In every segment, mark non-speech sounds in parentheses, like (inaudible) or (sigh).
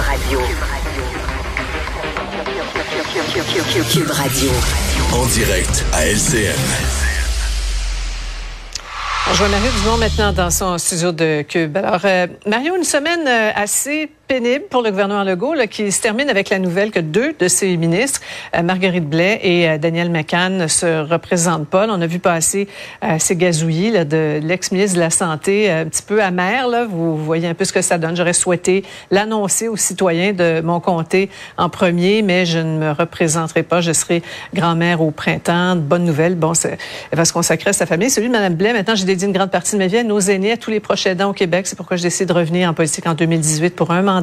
Radio. Cube Radio. En direct à LCN. On joue Mario Dumont maintenant dans son studio de Cube. Alors, euh, Mario, une semaine euh, assez pénible pour le gouvernement Legault, qui se termine avec la nouvelle que deux de ses ministres, euh, Marguerite Blais et euh, Daniel McCann, ne se représentent pas. on a vu passer euh, ces gazouillis de l'ex-ministre de la Santé, un petit peu amer. Vous voyez un peu ce que ça donne. J'aurais souhaité l'annoncer aux citoyens de mon comté en premier, mais je ne me représenterai pas. Je serai grand-mère au printemps. Bonne nouvelle. Bon, elle va se consacrer à sa famille. Celui de Mme Blais, maintenant, j'ai dédié une grande partie de ma vie à nos aînés, à tous les proches aidants au Québec. C'est pourquoi je décide de revenir en politique en 2018 pour un mandat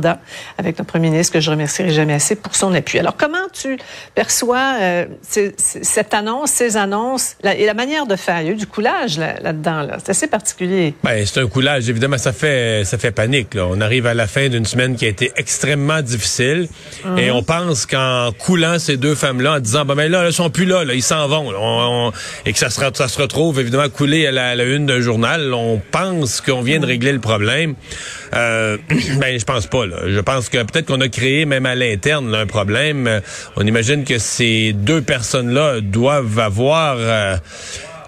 avec notre premier ministre que je remercierai jamais assez pour son appui. Alors, comment tu perçois euh, cette annonce, ces annonces et la manière de faire? Il y a eu du coulage là-dedans. Là C'est assez particulier. Ben, c'est un coulage. Évidemment, ça fait, ça fait panique. Là. On arrive à la fin d'une semaine qui a été extrêmement difficile et mhm. on pense qu'en coulant ces deux femmes-là, en disant, ben, ben là, elles sont plus là, là ils s'en vont, et que ça se, ça se retrouve évidemment coulé à la, la une d'un journal, on pense qu'on vient de mhm. régler le problème. Euh, (clears throat) ben, je pense pas. Je pense que peut-être qu'on a créé même à l'interne un problème. On imagine que ces deux personnes-là doivent avoir euh,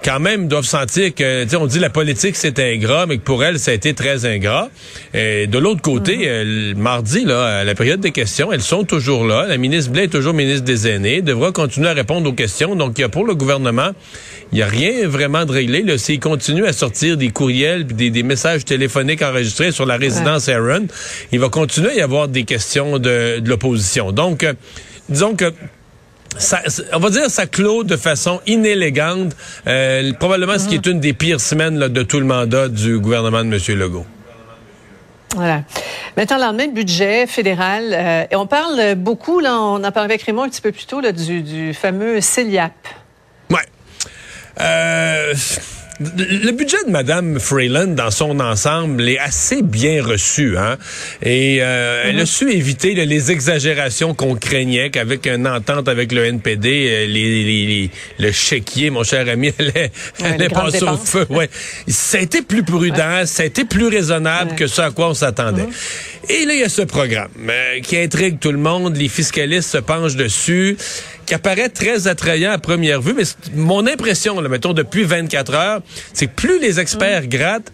quand même doivent sentir que, on dit la politique c'est ingrat, mais que pour elle ça a été très ingrat. Et de l'autre côté, mhm. euh, mardi là, à la période des questions, elles sont toujours là. La ministre Blais est toujours ministre des aînés, devra continuer à répondre aux questions. Donc il y a pour le gouvernement, il n'y a rien vraiment de réglé. S'il continue à sortir des courriels des, des, messages téléphoniques enregistrés sur la résidence Aaron, il va continuer à y avoir des questions de, de l'opposition. Donc, euh, disons que ça, on va dire ça clôt de façon inélégante, euh, probablement ce qui est une des pires semaines là, de tout le mandat du gouvernement de M. Legault. Voilà. Maintenant, le lendemain, budget fédéral. Euh, et on parle beaucoup, là, on en parlait avec Raymond un petit peu plus tôt, là, du, du fameux CELIAP. Ouais. Euh le budget de Mme Freeland dans son ensemble est assez bien reçu, hein. Et euh, elle a mhm. su éviter les exagérations qu'on craignait qu'avec une entente avec le NPD, euh, les, les, le chéquier, mon cher ami, (laughs) allait, allait passer au feu. Ouais. Ça a été plus prudent, ça a été plus raisonnable que ce à quoi on s'attendait. Mhm. Et là, il y a ce programme euh, qui intrigue tout le monde. Les fiscalistes se penchent dessus qui apparaît très attrayant à première vue, mais mon impression, là, mettons, depuis 24 heures, c'est que plus les experts grattent,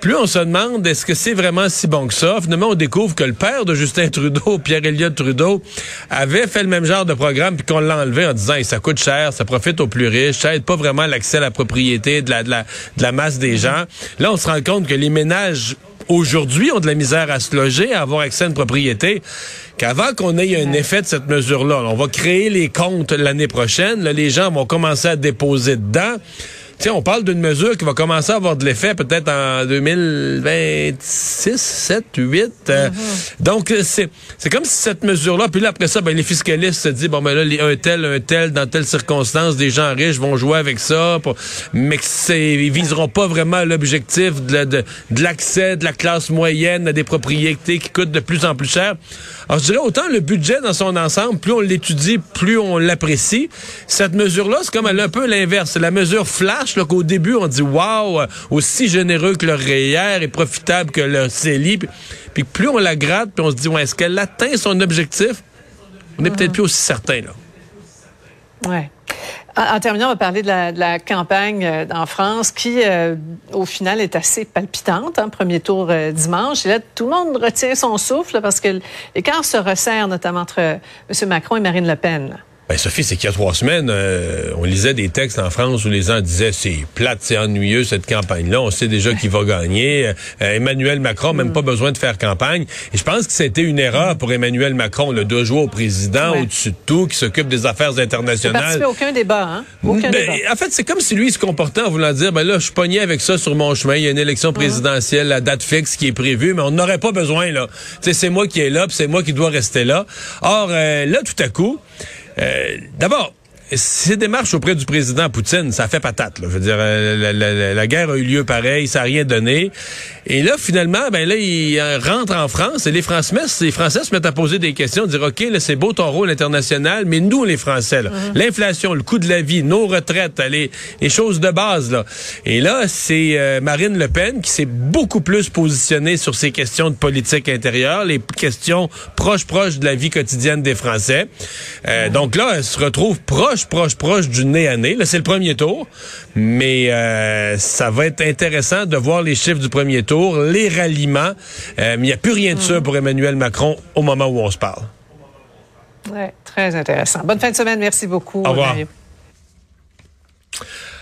plus on se demande est-ce que c'est vraiment si bon que ça. Finalement, on découvre que le père de Justin Trudeau, (laughs) Pierre Elliott Trudeau, avait fait le même genre de programme puis qu'on l'a enlevé en disant ça coûte cher, ça profite aux plus riches, ça aide pas vraiment l'accès à la propriété de la, de la, de la masse des gens. Là, on se rend compte que les ménages aujourd'hui ont de la misère à se loger, à avoir accès à une propriété, qu'avant qu'on ait un effet de cette mesure-là, on va créer les comptes l'année prochaine, les gens vont commencer à déposer dedans on parle d'une mesure qui va commencer à avoir de l'effet peut-être en 2026, 7, 8. Donc, euh, c'est, c'est comme si cette mesure-là, puis là, après ça, ben, les fiscalistes se disent, bon, ben là, un tel, un tel, dans telle circonstance, des gens riches vont jouer avec ça, mais c'est, ils viseront pas vraiment l'objectif de, de, de l'accès de la classe moyenne à des propriétés qui coûtent de plus en plus cher. Alors, je dirais autant le budget dans son ensemble, plus on l'étudie, plus on l'apprécie. Cette mesure-là, c'est comme elle un peu l'inverse. C'est la mesure flash, là, qu'au début, on dit, waouh, aussi généreux que le REER et profitable que le CELI. Puis, plus on la gratte, puis on se dit, ouais, est-ce qu'elle atteint son objectif? On n'est peut-être plus aussi certain, là. Ouais. En, terminant, on va parler de la, campagne euh, en France qui, euh, au final, est assez palpitante. Hein, premier tour euh, dimanche. Et là, tout le monde retient son souffle parce que l'écart se resserre, notamment entre M. Macron et Marine Le Pen. Ben Sophie, c'est qu'il y a trois semaines, euh, on lisait des textes en France où les gens disaient c'est plate, c'est ennuyeux cette campagne-là, on sait déjà qui va gagner. Euh, Emmanuel Macron, même pas besoin de faire campagne. Et je pense que c'était une erreur pour Emmanuel Macron, le deux jouer au président au-dessus de tout, qui s'occupe des affaires internationales. Il aucun débat, hein? Aucun ben, débat. En fait, c'est comme si lui se comportait en voulant dire, ben là, je pogné avec ça sur mon chemin, il y a une élection présidentielle, la date fixe qui est prévue, mais on n'aurait pas besoin là. c'est moi qui est là, c'est moi qui dois rester là. Or, euh, là, tout à coup. Euh, d'abord, ces démarches auprès du président Poutine, ça fait patate. Là. Je veux dire, euh, la, guerre a eu lieu pareil, ça n'a rien donné. Et là, finalement, ben là, il rentre en France et les Français, les Français se mettent à poser des questions, dire OK, là, c'est beau ton rôle international, mais nous, les Français, mm-hmm. l'inflation, le coût de la vie, nos retraites, les, les choses de base, là. Et là, c'est euh, Marine Le Pen qui s'est beaucoup plus positionnée sur ces questions de politique intérieure, les questions proches, proches de la vie quotidienne des Français. Euh, donc là, elle se retrouve proche, proche, proche du nez à nez. Là, c'est le premier tour, mais euh, ça va être intéressant de voir les chiffres du premier tour, les ralliements. mais il n'y a plus rien de ça pour Emmanuel Macron au moment où on se parle. Oui, très intéressant. Bonne fin de semaine. Merci beaucoup. Au revoir.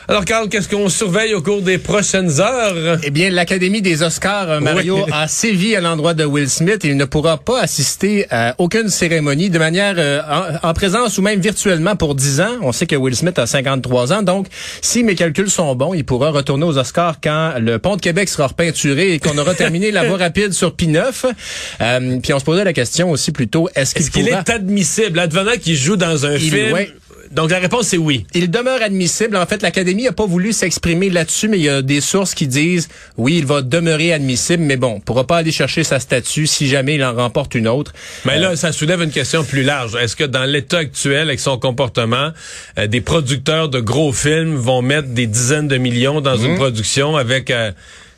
Alors, Carl, qu'est-ce qu'on surveille au cours des prochaines heures? Eh bien, l'Académie des Oscars, euh, Mario, a sévi à l'endroit de Will Smith. Il ne pourra pas assister à aucune cérémonie de manière euh, en, présence ou même virtuellement pour 10 ans. On sait que Will Smith a 53 ans. Donc, si mes calculs sont bons, il pourra retourner aux Oscars quand le pont de Québec sera repeinturé et qu'on aura terminé la voie rapide sur P9. Euh, puis on se posait la question aussi plutôt, est-ce qu'il est, admissible, advenant qu'il joue dans un film... Donc la réponse c'est oui. Il demeure admissible. En fait, l'Académie n'a pas voulu s'exprimer là-dessus, mais il y a des sources qui disent oui, il va demeurer admissible, mais bon, pourra pas aller chercher sa statue si jamais il en remporte une autre. Mais là, euh, ça soulève une question plus large. Est-ce que dans l'état actuel, avec son comportement, euh, des producteurs de gros films vont mettre des dizaines de millions dans une mhm. production avec euh,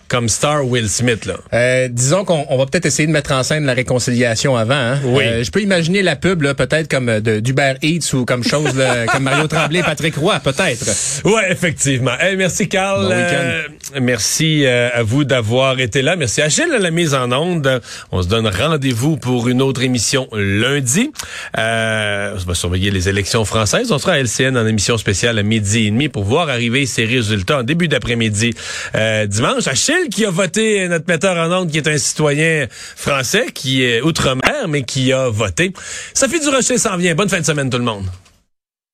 comme star Will Smith là. Euh, disons qu'on va peut-être essayer de mettre en scène la réconciliation avant. Hein? Oui. Euh, je peux imaginer la pub là, peut-être comme euh, de d'Uber Eats ou comme chose là, (laughs) comme Mario Tremblay, Patrick Roy, peut-être. Ouais, effectivement. Hey, merci Carl. Bon merci à vous d'avoir été là. Merci à Gilles à la mise en onde. On se donne rendez-vous pour une autre émission lundi. on va surveiller les élections françaises. On sera à LCN en émission spéciale à midi et demi pour voir arriver ces résultats en début d'après-midi dimanche. À qui a voté, notre metteur en ondes, qui est un citoyen français, qui est outre-mer, mais qui a voté. Sophie Durocher s'en vient. Bonne fin de semaine, tout le monde.